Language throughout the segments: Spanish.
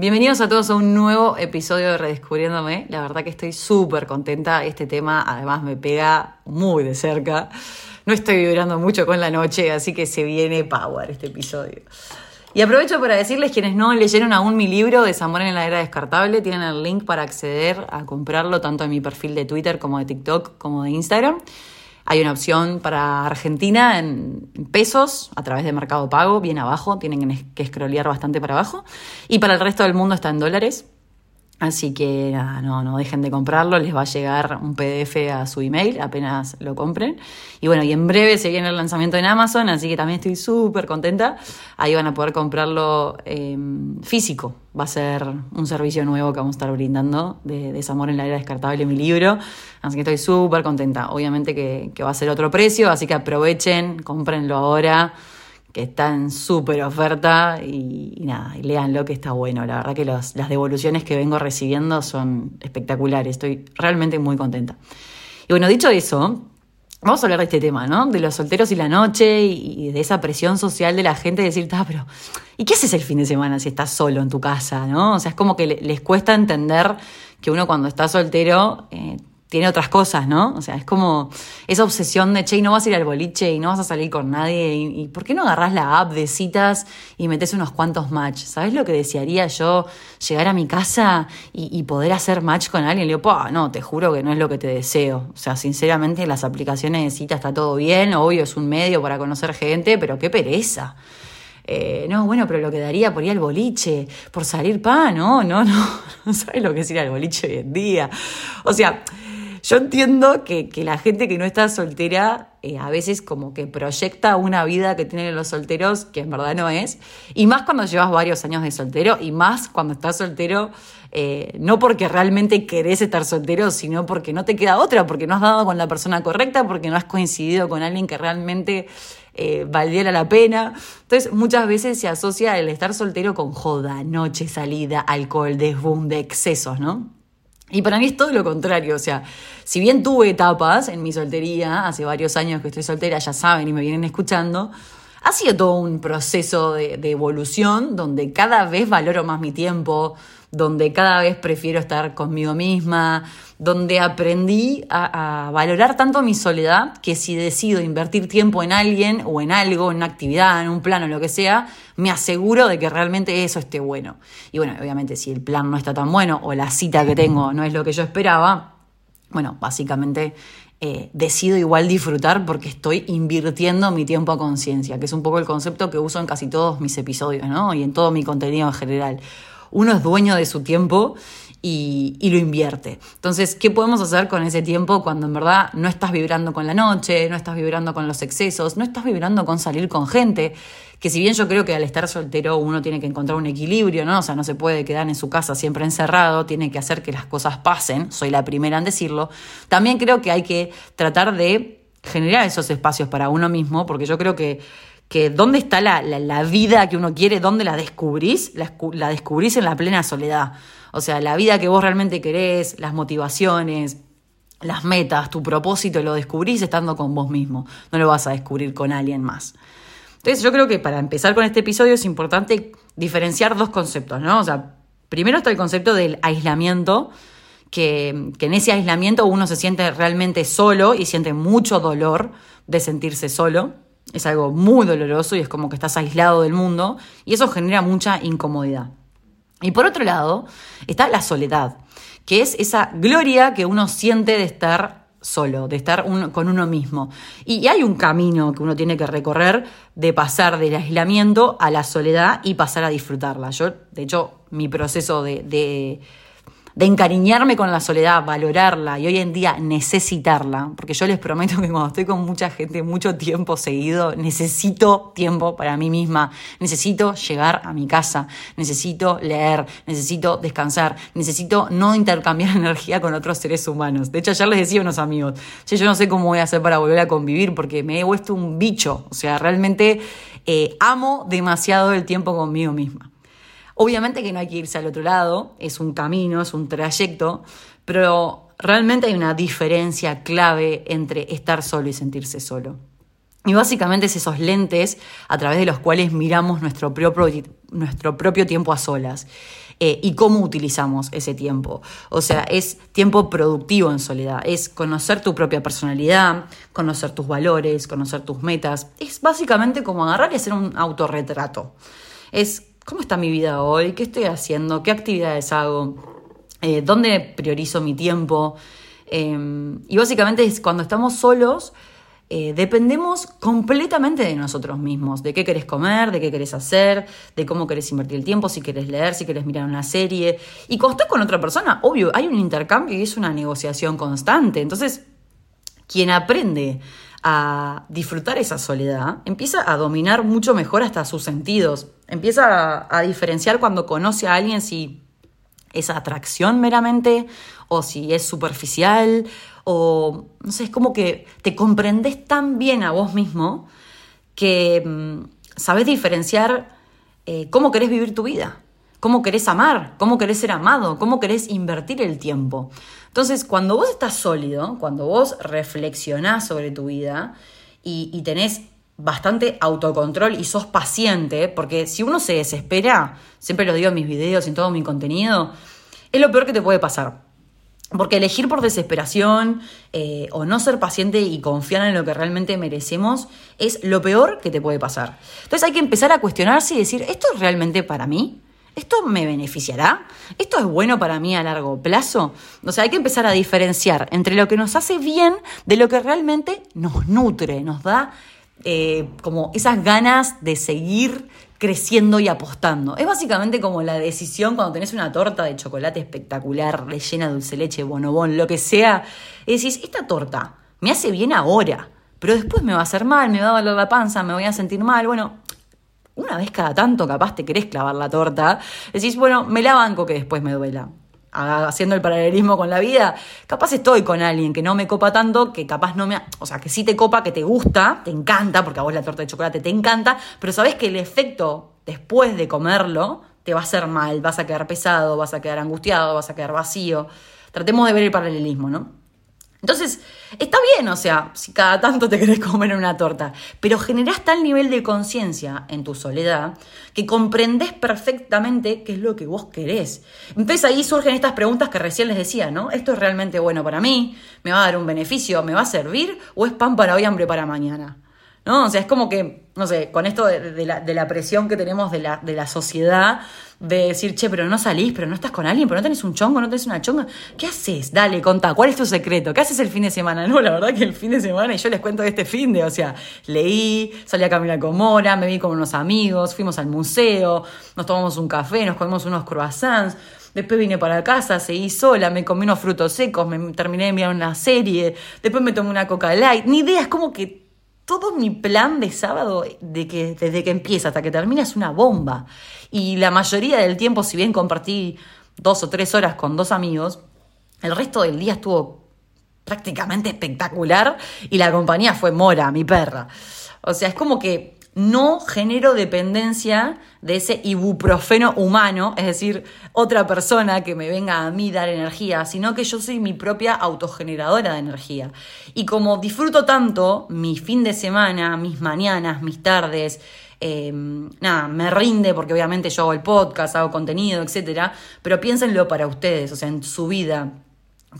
Bienvenidos a todos a un nuevo episodio de Redescubriéndome. La verdad que estoy súper contenta. Este tema además me pega muy de cerca. No estoy vibrando mucho con la noche, así que se viene power este episodio. Y aprovecho para decirles quienes no leyeron aún mi libro Desamor en la era descartable, tienen el link para acceder a comprarlo tanto en mi perfil de Twitter como de TikTok como de Instagram. Hay una opción para Argentina en pesos a través de Mercado Pago, bien abajo, tienen que scrollear bastante para abajo. Y para el resto del mundo está en dólares. Así que nada, no, no dejen de comprarlo, les va a llegar un PDF a su email apenas lo compren. Y bueno, y en breve se viene el lanzamiento en Amazon, así que también estoy súper contenta. Ahí van a poder comprarlo em, físico. Va a ser un servicio nuevo que vamos a estar brindando de Desamor en la era descartable, mi libro. Así que estoy súper contenta. Obviamente que, que va a ser otro precio, así que aprovechen, cómprenlo ahora que está en súper oferta y, nada, y que está bueno. La verdad que las devoluciones que vengo recibiendo son espectaculares, estoy realmente muy contenta. Y bueno, dicho eso, vamos a hablar de este tema, ¿no? De los solteros y la noche y, de esa presión social de la gente de decir, ah, pero ¿y qué haces el fin de semana si estás solo en tu casa, ¿no? O sea, es como que les cuesta entender que uno cuando está soltero... Eh, tiene otras cosas, ¿no? O sea, es como esa obsesión de, che, no vas a ir al boliche y no vas a salir con nadie, y, ¿por qué no agarras la app de citas y metes unos cuantos match? ¿Sabes lo que desearía yo? Llegar a mi casa y, poder hacer match con alguien. Le digo, no, te juro que no es lo que te deseo. O sea, sinceramente, las aplicaciones de cita está todo bien, obvio, es un medio para conocer gente, pero qué pereza. Eh, no, bueno, pero lo que daría por ir al boliche, por salir pa, no, no, no, no sabes lo que es ir al boliche hoy en día. O sea, yo entiendo que, la gente que no está soltera eh, a veces como que proyecta una vida que tienen los solteros que en verdad no es. Y más cuando llevas varios años de soltero y más cuando estás soltero, eh, no porque realmente querés estar soltero, sino porque no te queda otra, porque no has dado con la persona correcta, porque no has coincidido con alguien que realmente eh, valiera la pena. Entonces, muchas veces se asocia el estar soltero con joda, noche, salida, alcohol, desbunde, excesos, ¿no? Y para mí es todo lo contrario, o sea, si bien tuve etapas en mi soltería, hace varios años que estoy soltera, ya saben y me vienen escuchando, ha sido todo un proceso de, evolución donde cada vez valoro más mi tiempo, donde cada vez prefiero estar conmigo misma, donde aprendí a, valorar tanto mi soledad que si decido invertir tiempo en alguien o en algo, en una actividad, en un plan o lo que sea, me aseguro de que realmente eso esté bueno. Y bueno, obviamente si el plan no está tan bueno o la cita que tengo no es lo que yo esperaba, bueno, básicamente eh, decido igual disfrutar porque estoy invirtiendo mi tiempo a conciencia, que es un poco el concepto que uso en casi todos mis episodios, ¿no? Y en todo mi contenido en general uno es dueño de su tiempo y, lo invierte. Entonces, ¿qué podemos hacer con ese tiempo cuando en verdad no estás vibrando con la noche, no estás vibrando con los excesos, no estás vibrando con salir con gente? Que si bien yo creo que al estar soltero uno tiene que encontrar un equilibrio, ¿no? O sea, no se puede quedar en su casa siempre encerrado, tiene que hacer que las cosas pasen, soy la primera en decirlo. También creo que hay que tratar de generar esos espacios para uno mismo, porque yo creo que que dónde está la, la, vida que uno quiere, dónde la descubrís, la, descubrís en la plena soledad. O sea, la vida que vos realmente querés, las motivaciones, las metas, tu propósito, lo descubrís estando con vos mismo. No lo vas a descubrir con alguien más. Entonces, yo creo que para empezar con este episodio es importante diferenciar dos conceptos, ¿no? O sea, primero está el concepto del aislamiento, que, que en ese aislamiento uno se siente realmente solo y siente mucho dolor de sentirse solo es algo muy doloroso y es como que estás aislado del mundo y eso genera mucha incomodidad. Y por otro lado está la soledad, que es esa gloria que uno siente de estar solo, de estar con uno mismo. Y, hay un camino que uno tiene que recorrer de pasar del aislamiento a la soledad y pasar a disfrutarla. Yo, de hecho, mi proceso de encariñarme con la soledad, valorarla y hoy en día necesitarla, porque yo les prometo que cuando estoy con mucha gente mucho tiempo seguido, necesito tiempo para mí misma, necesito llegar a mi casa, necesito leer, necesito descansar, necesito no intercambiar energía con otros seres humanos. De hecho, ayer les decía a unos amigos, yo no sé cómo voy a hacer para volver a convivir porque me he vuelto un bicho, o sea, realmente eh, amo demasiado el tiempo conmigo misma. Obviamente que no hay que irse al otro lado, es un camino, es un trayecto, pero realmente hay una diferencia clave entre estar solo y sentirse solo. Y básicamente es esos lentes a través de los cuales miramos nuestro propio, nuestro propio tiempo a solas. Eh, y cómo utilizamos ese tiempo. O sea, es tiempo productivo en soledad, es conocer tu propia personalidad, conocer tus valores, conocer tus metas. Es básicamente como agarrar y hacer un autorretrato. Es cómo está mi vida hoy, qué estoy haciendo, qué actividades hago, eh, dónde priorizo mi tiempo. Eh, y básicamente es cuando estamos solos eh, dependemos completamente de nosotros mismos, de qué querés comer, de qué querés hacer, de cómo querés invertir el tiempo, si querés leer, si querés mirar una serie. Y cuando estás con otra persona, obvio, hay un intercambio y es una negociación constante. Entonces, quien aprende a disfrutar esa soledad, empieza a dominar mucho mejor hasta sus sentidos, empieza a, diferenciar cuando conoce a alguien si es atracción meramente o si es superficial o no sé, es como que te comprendes tan bien a vos mismo que mm, sabes diferenciar eh, cómo querés vivir tu vida, cómo querés amar, cómo querés ser amado, cómo querés invertir el tiempo. Entonces, cuando vos estás sólido, cuando vos reflexionás sobre tu vida y, tenés bastante autocontrol y sos paciente, porque si uno se desespera, siempre lo digo en mis videos y en todo mi contenido, es lo peor que te puede pasar. Porque elegir por desesperación eh, o no ser paciente y confiar en lo que realmente merecemos es lo peor que te puede pasar. Entonces hay que empezar a cuestionarse y decir, ¿esto es realmente para mí? ¿Esto me beneficiará? ¿Esto es bueno para mí a largo plazo? O sea, hay que empezar a diferenciar entre lo que nos hace bien de lo que realmente nos nutre, nos da eh, como esas ganas de seguir creciendo y apostando. Es básicamente como la decisión cuando tenés una torta de chocolate espectacular, rellena de dulce leche, bonobón, lo que sea, y decís, esta torta me hace bien ahora, pero después me va a hacer mal, me va a doler la panza, me voy a sentir mal, bueno, una vez cada tanto capaz te querés clavar la torta, decís, bueno, me la banco que después me duela haciendo el paralelismo con la vida, capaz estoy con alguien que no me copa tanto, que capaz no me... O sea, que sí te copa, que te gusta, te encanta, porque a vos la torta de chocolate te encanta, pero sabés que el efecto después de comerlo te va a hacer mal, vas a quedar pesado, vas a quedar angustiado, vas a quedar vacío. Tratemos de ver el paralelismo, ¿no? Entonces, está bien, o sea, si cada tanto te querés comer una torta, pero generás tal nivel de conciencia en tu soledad que comprendés perfectamente qué es lo que vos querés. Entonces ahí surgen estas preguntas que recién les decía, ¿no? ¿Esto es realmente bueno para mí? ¿Me va a dar un beneficio? ¿Me va a servir? ¿O es pan para hoy, hambre para mañana? ¿No? O sea, es como que, no sé, con esto de, la, presión que tenemos de la, de la sociedad, de decir, che, pero no salís, pero no estás con alguien, pero no tenés un chongo, no tenés una chonga. ¿Qué haces? Dale, contá, ¿cuál es tu secreto? ¿Qué haces el fin de semana? No, la verdad que el fin de semana, y yo les cuento de este fin de, o sea, leí, salí a caminar con Mora, me vi con unos amigos, fuimos al museo, nos tomamos un café, nos comimos unos croissants. Después vine para casa, seguí sola, me comí unos frutos secos, me terminé de mirar una serie, después me tomé una coca light. Ni idea, es como que todo mi plan de sábado, de que, desde que empieza hasta que termina, es una bomba. Y la mayoría del tiempo, si bien compartí dos o tres horas con dos amigos, el resto del día estuvo prácticamente espectacular y la compañía fue Mora, mi perra. O sea, es como que no genero dependencia de ese ibuprofeno humano, es decir, otra persona que me venga a mí dar energía, sino que yo soy mi propia autogeneradora de energía. Y como disfruto tanto mi fin de semana, mis mañanas, mis tardes, eh, nada, me rinde porque obviamente yo hago el podcast, hago contenido, etcétera, pero piénsenlo para ustedes, o sea, en su vida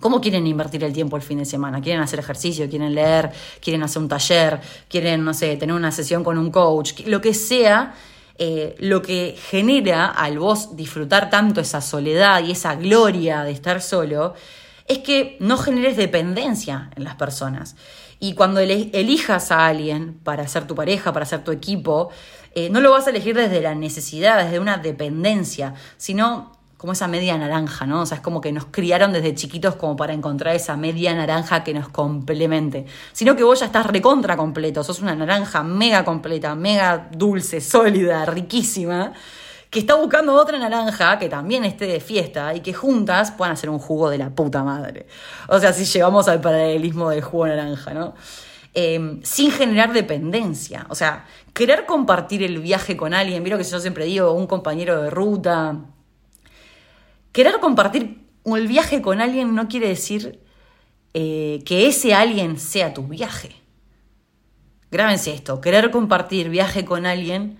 ¿Cómo quieren invertir el tiempo el fin de semana? ¿Quieren hacer ejercicio? ¿Quieren leer? ¿Quieren hacer un taller? ¿Quieren, no sé, tener una sesión con un coach? Lo que sea, eh, lo que genera al vos disfrutar tanto esa soledad y esa gloria de estar solo, es que no generes dependencia en las personas. Y cuando elijas a alguien para ser tu pareja, para ser tu equipo, eh, no lo vas a elegir desde la necesidad, desde una dependencia, sino como esa media naranja, ¿no? O sea, es como que nos criaron desde chiquitos como para encontrar esa media naranja que nos complemente. Sino que vos ya estás recontra completo, sos una naranja mega completa, mega dulce, sólida, riquísima, que está buscando otra naranja que también esté de fiesta y que juntas puedan hacer un jugo de la puta madre. O sea, si llegamos al paralelismo del jugo naranja, ¿no? Em, sin generar dependencia. O sea, querer compartir el viaje con alguien, vieron que yo siempre digo, un compañero de ruta, querer compartir el viaje con alguien no quiere decir eh, que ese alguien sea tu viaje. Grábense esto, querer compartir viaje con alguien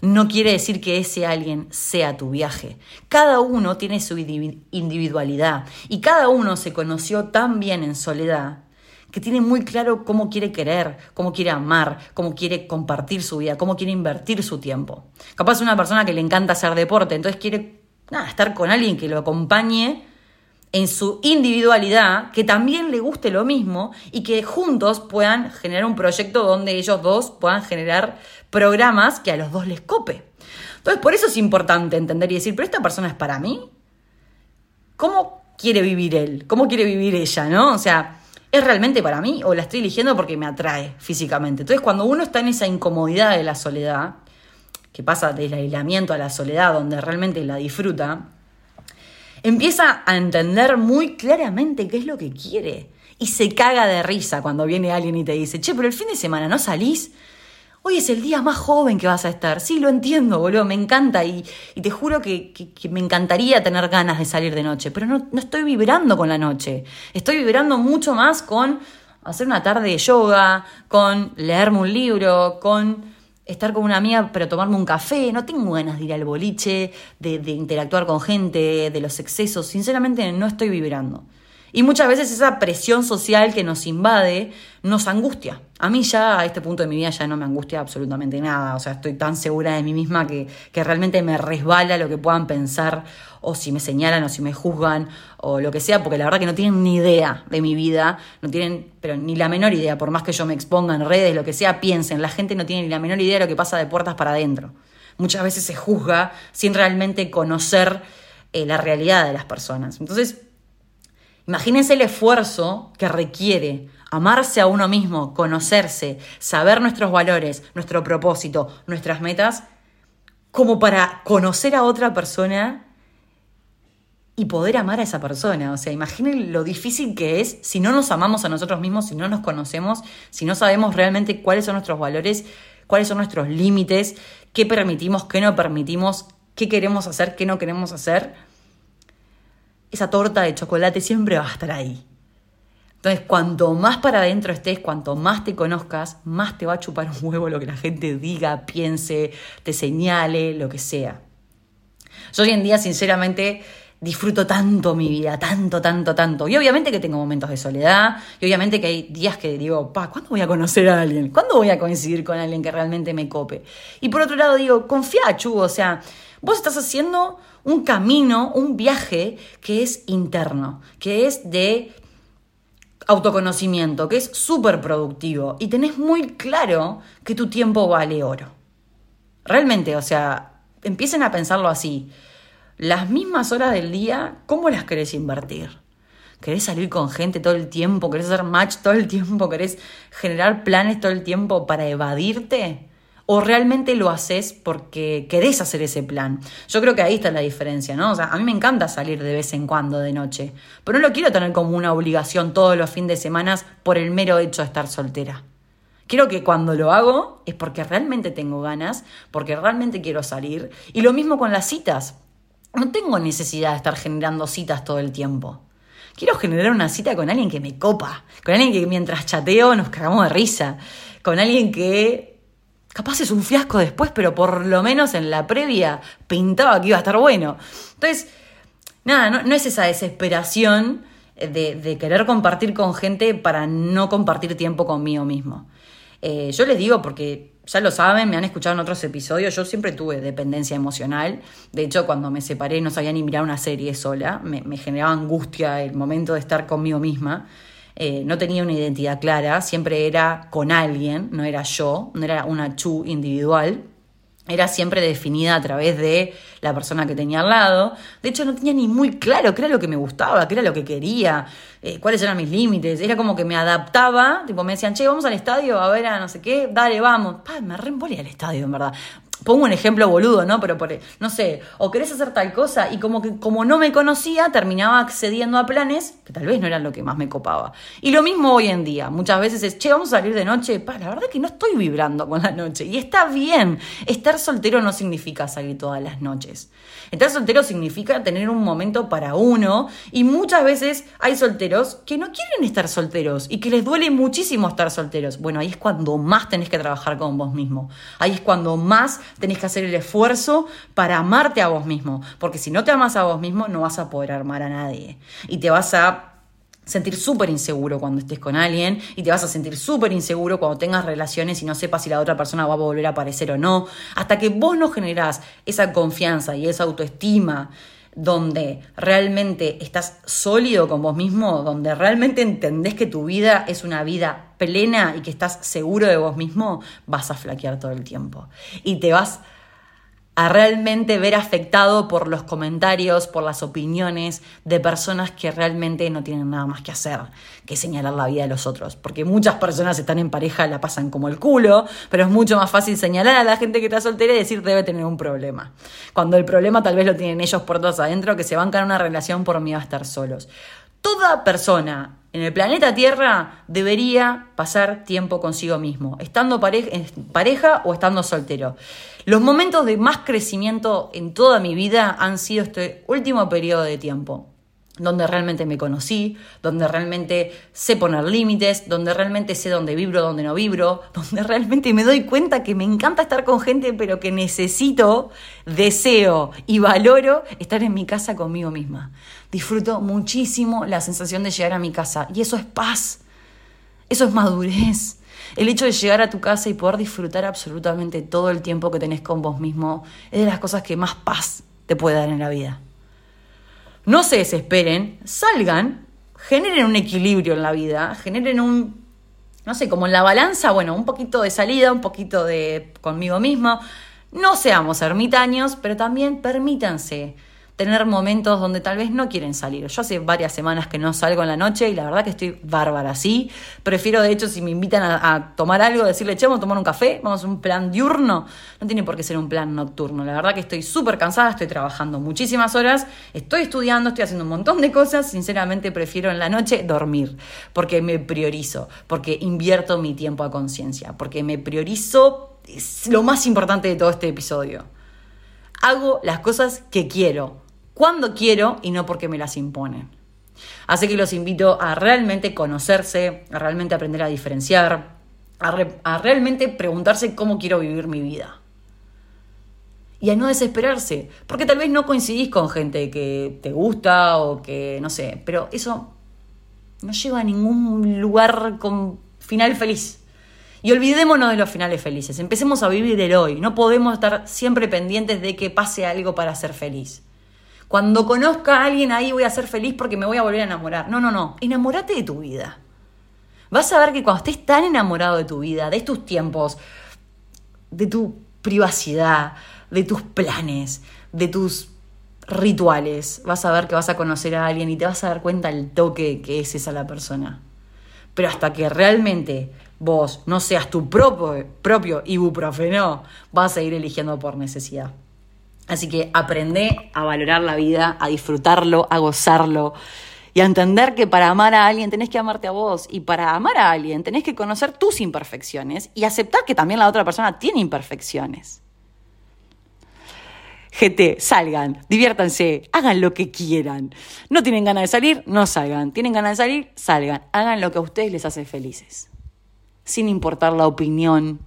no quiere decir que ese alguien sea tu viaje. Cada uno tiene su individualidad y cada uno se conoció tan bien en soledad que tiene muy claro cómo quiere querer, cómo quiere amar, cómo quiere compartir su vida, cómo quiere invertir su tiempo. Capaz una persona que le encanta hacer deporte, entonces quiere estar con alguien que lo acompañe en su individualidad, que también le guste lo mismo y que juntos puedan generar un proyecto donde ellos dos puedan generar programas que a los dos les cope. Entonces, por eso es importante entender y decir, pero esta persona es para mí. ¿Cómo quiere vivir él? ¿Cómo quiere vivir ella? ¿No? O sea, ¿es realmente para mí o la estoy eligiendo porque me atrae físicamente? Entonces, cuando uno está en esa incomodidad de la soledad, que pasa del aislamiento a la soledad, donde realmente la disfruta, empieza a entender muy claramente qué es lo que quiere. Y se caga de risa cuando viene alguien y te dice, che, pero el fin de semana no salís. Hoy es el día más joven que vas a estar. Sí, lo entiendo, boludo, me encanta y, te juro que, me encantaría tener ganas de salir de noche, pero no, no estoy vibrando con la noche. Estoy vibrando mucho más con hacer una tarde de yoga, con leerme un libro, con estar con una amiga, pero tomarme un café. No tengo ganas de ir al boliche, de, de, interactuar con gente, de los excesos. Sinceramente no estoy vibrando. Y muchas veces esa presión social que nos invade nos angustia. A mí ya a este punto de mi vida ya no me angustia absolutamente nada. O sea, estoy tan segura de mí misma que, que realmente me resbala lo que puedan pensar o si me señalan o si me juzgan o lo que sea, porque la verdad que no tienen ni idea de mi vida, no tienen, pero ni la menor idea, por más que yo me exponga en redes, lo que sea, piensen, la gente no tiene ni la menor idea de lo que pasa de puertas para adentro. Muchas veces se juzga sin realmente conocer eh, la realidad de las personas. Entonces, Imagínense el esfuerzo que requiere amarse a uno mismo, conocerse, saber nuestros valores, nuestro propósito, nuestras metas, como para conocer a otra persona y poder amar a esa persona. O sea, imaginen lo difícil que es si no nos amamos a nosotros mismos, si no nos conocemos, si no sabemos realmente cuáles son nuestros valores, cuáles son nuestros límites, qué permitimos, qué no permitimos, qué queremos hacer, qué no queremos hacer esa torta de chocolate siempre va a estar ahí. Entonces, cuanto más para adentro estés, cuanto más te conozcas, más te va a chupar un huevo lo que la gente diga, piense, te señale, lo que sea. Yo hoy en día, sinceramente, disfruto tanto mi vida, tanto, tanto, tanto. Y obviamente que tengo momentos de soledad, y obviamente que hay días que digo, pa, ¿cuándo voy a conocer a alguien? ¿Cuándo voy a coincidir con alguien que realmente me cope? Y por otro lado digo, confía, Chu, o sea, vos estás haciendo un camino, un viaje que es interno, que es de autoconocimiento, que es súper productivo y tenés muy claro que tu tiempo vale oro. Realmente, o sea, empiecen a pensarlo así. Las mismas horas del día, ¿cómo las querés invertir? ¿Querés salir con gente todo el tiempo? ¿Querés hacer match todo el tiempo? ¿Querés generar planes todo el tiempo para evadirte? O realmente lo haces porque querés hacer ese plan. Yo creo que ahí está la diferencia, ¿no? O sea, a mí me encanta salir de vez en cuando de noche, pero no lo quiero tener como una obligación todos los fines de semana por el mero hecho de estar soltera. Quiero que cuando lo hago es porque realmente tengo ganas, porque realmente quiero salir. Y lo mismo con las citas. No tengo necesidad de estar generando citas todo el tiempo. Quiero generar una cita con alguien que me copa, con alguien que mientras chateo nos cagamos de risa, con alguien que Capaz es un fiasco después, pero por lo menos en la previa pintaba que iba a estar bueno. Entonces, nada, no, es esa desesperación de, querer compartir con gente para no compartir tiempo conmigo mismo. Eh, yo les digo porque ya lo saben, me han escuchado en otros episodios, yo siempre tuve dependencia emocional. De hecho, cuando me separé no sabía ni mirar una serie sola, me generaba angustia el momento de estar conmigo misma. Eh, no tenía una identidad clara, siempre era con alguien, no era yo, no era una chu individual, era siempre definida a través de la persona que tenía al lado. De hecho, no tenía ni muy claro qué era lo que me gustaba, qué era lo que quería, eh, cuáles eran mis límites. Era como que me adaptaba, tipo me decían, che, vamos al estadio a ver a no sé qué, dale, vamos. me reembolía el estadio, en verdad. Pongo un ejemplo boludo, ¿no? Pero por, no sé, o querés hacer tal cosa y como que como no me conocía, terminaba accediendo a planes que tal vez no eran lo que más me copaba. Y lo mismo hoy en día, muchas veces es, che, vamos a salir de noche, pa, la verdad que no estoy vibrando con la noche y está bien. Estar soltero no significa salir todas las noches. Estar soltero significa tener un momento para uno y muchas veces hay solteros que no quieren estar solteros y que les duele muchísimo estar solteros. Bueno, ahí es cuando más tenés que trabajar con vos mismo. Ahí es cuando más tenés que hacer el esfuerzo para amarte a vos mismo. Porque si no te amas a vos mismo, no vas a poder amar a nadie. Y te vas a sentir súper inseguro cuando estés con alguien y te vas a sentir súper inseguro cuando tengas relaciones y no sepas si la otra persona va a volver a aparecer o no. Hasta que vos no generás esa confianza y esa autoestima donde realmente estás sólido con vos mismo, donde realmente entendés que tu vida es una vida plena y que estás seguro de vos mismo, vas a flaquear todo el tiempo. Y te vas a realmente ver afectado por los comentarios, por las opiniones de personas que realmente no tienen nada más que hacer que señalar la vida de los otros. Porque muchas personas están en pareja, la pasan como el culo, pero es mucho más fácil señalar a la gente que está soltera y decir debe tener un problema. Cuando el problema tal vez lo tienen ellos por todos adentro, que se bancan una relación por miedo a estar solos. Toda persona en el planeta Tierra debería pasar tiempo consigo mismo, estando en pareja o estando soltero. Los momentos de más crecimiento en toda mi vida han sido este último periodo de tiempo donde realmente me conocí, donde realmente sé poner límites, donde realmente sé dónde vibro, dónde no vibro, donde realmente me doy cuenta que me encanta estar con gente, pero que necesito, deseo y valoro estar en mi casa conmigo misma. Disfruto muchísimo la sensación de llegar a mi casa y eso es paz, eso es madurez. El hecho de llegar a tu casa y poder disfrutar absolutamente todo el tiempo que tenés con vos mismo es de las cosas que más paz te puede dar en la vida no se desesperen, salgan, generen un equilibrio en la vida, generen un, no sé, como en la balanza, bueno, un poquito de salida, un poquito de conmigo mismo. No seamos ermitaños, pero también permítanse tener momentos donde tal vez no quieren salir. Yo hace varias semanas que no salgo en la noche y la verdad que estoy bárbara, ¿sí? Prefiero, de hecho, si me invitan a, tomar algo, decirle, che, vamos a tomar un café, vamos a un plan diurno. No tiene por qué ser un plan nocturno. La verdad que estoy súper cansada, estoy trabajando muchísimas horas, estoy estudiando, estoy haciendo un montón de cosas. Sinceramente, prefiero en la noche dormir, porque me priorizo, porque invierto mi tiempo a conciencia, porque me priorizo, lo más importante de todo este episodio. Hago las cosas que quiero, cuando quiero y no porque me las imponen. Así que los invito a realmente conocerse, a realmente aprender a diferenciar, a, realmente preguntarse cómo quiero vivir mi vida. Y a no desesperarse, porque tal vez no coincidís con gente que te gusta o que, no sé, pero eso no lleva a ningún lugar con final feliz. Y olvidémonos de los finales felices, empecemos a vivir el hoy, no podemos estar siempre pendientes de que pase algo para ser feliz. Cuando conozca a alguien ahí voy a ser feliz porque me voy a volver a enamorar. No, no, no. Enamórate de tu vida. Vas a ver que cuando estés tan enamorado de tu vida, de tus tiempos, de tu privacidad, de tus planes, de tus rituales, vas a ver que vas a conocer a alguien y te vas a dar cuenta el toque que es esa la persona. Pero hasta que realmente vos no seas tu propio, propio ibuprofeno, vas a ir eligiendo por necesidad. Así que aprende a valorar la vida, a disfrutarlo, a gozarlo y a entender que para amar a alguien tenés que amarte a vos y para amar a alguien tenés que conocer tus imperfecciones y aceptar que también la otra persona tiene imperfecciones. GT, salgan, diviértanse, hagan lo que quieran. No tienen ganas de salir, no salgan. Tienen ganas de salir, salgan. Hagan lo que a ustedes les hace felices. Sin importar la opinión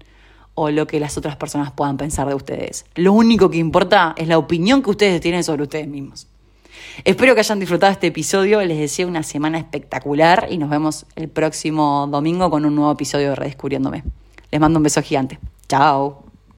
o lo que las otras personas puedan pensar de ustedes. Lo único que importa es la opinión que ustedes tienen sobre ustedes mismos. Espero que hayan disfrutado este episodio, les deseo una semana espectacular y nos vemos el próximo domingo con un nuevo episodio de Redescubriéndome. Les mando un beso gigante. Chao.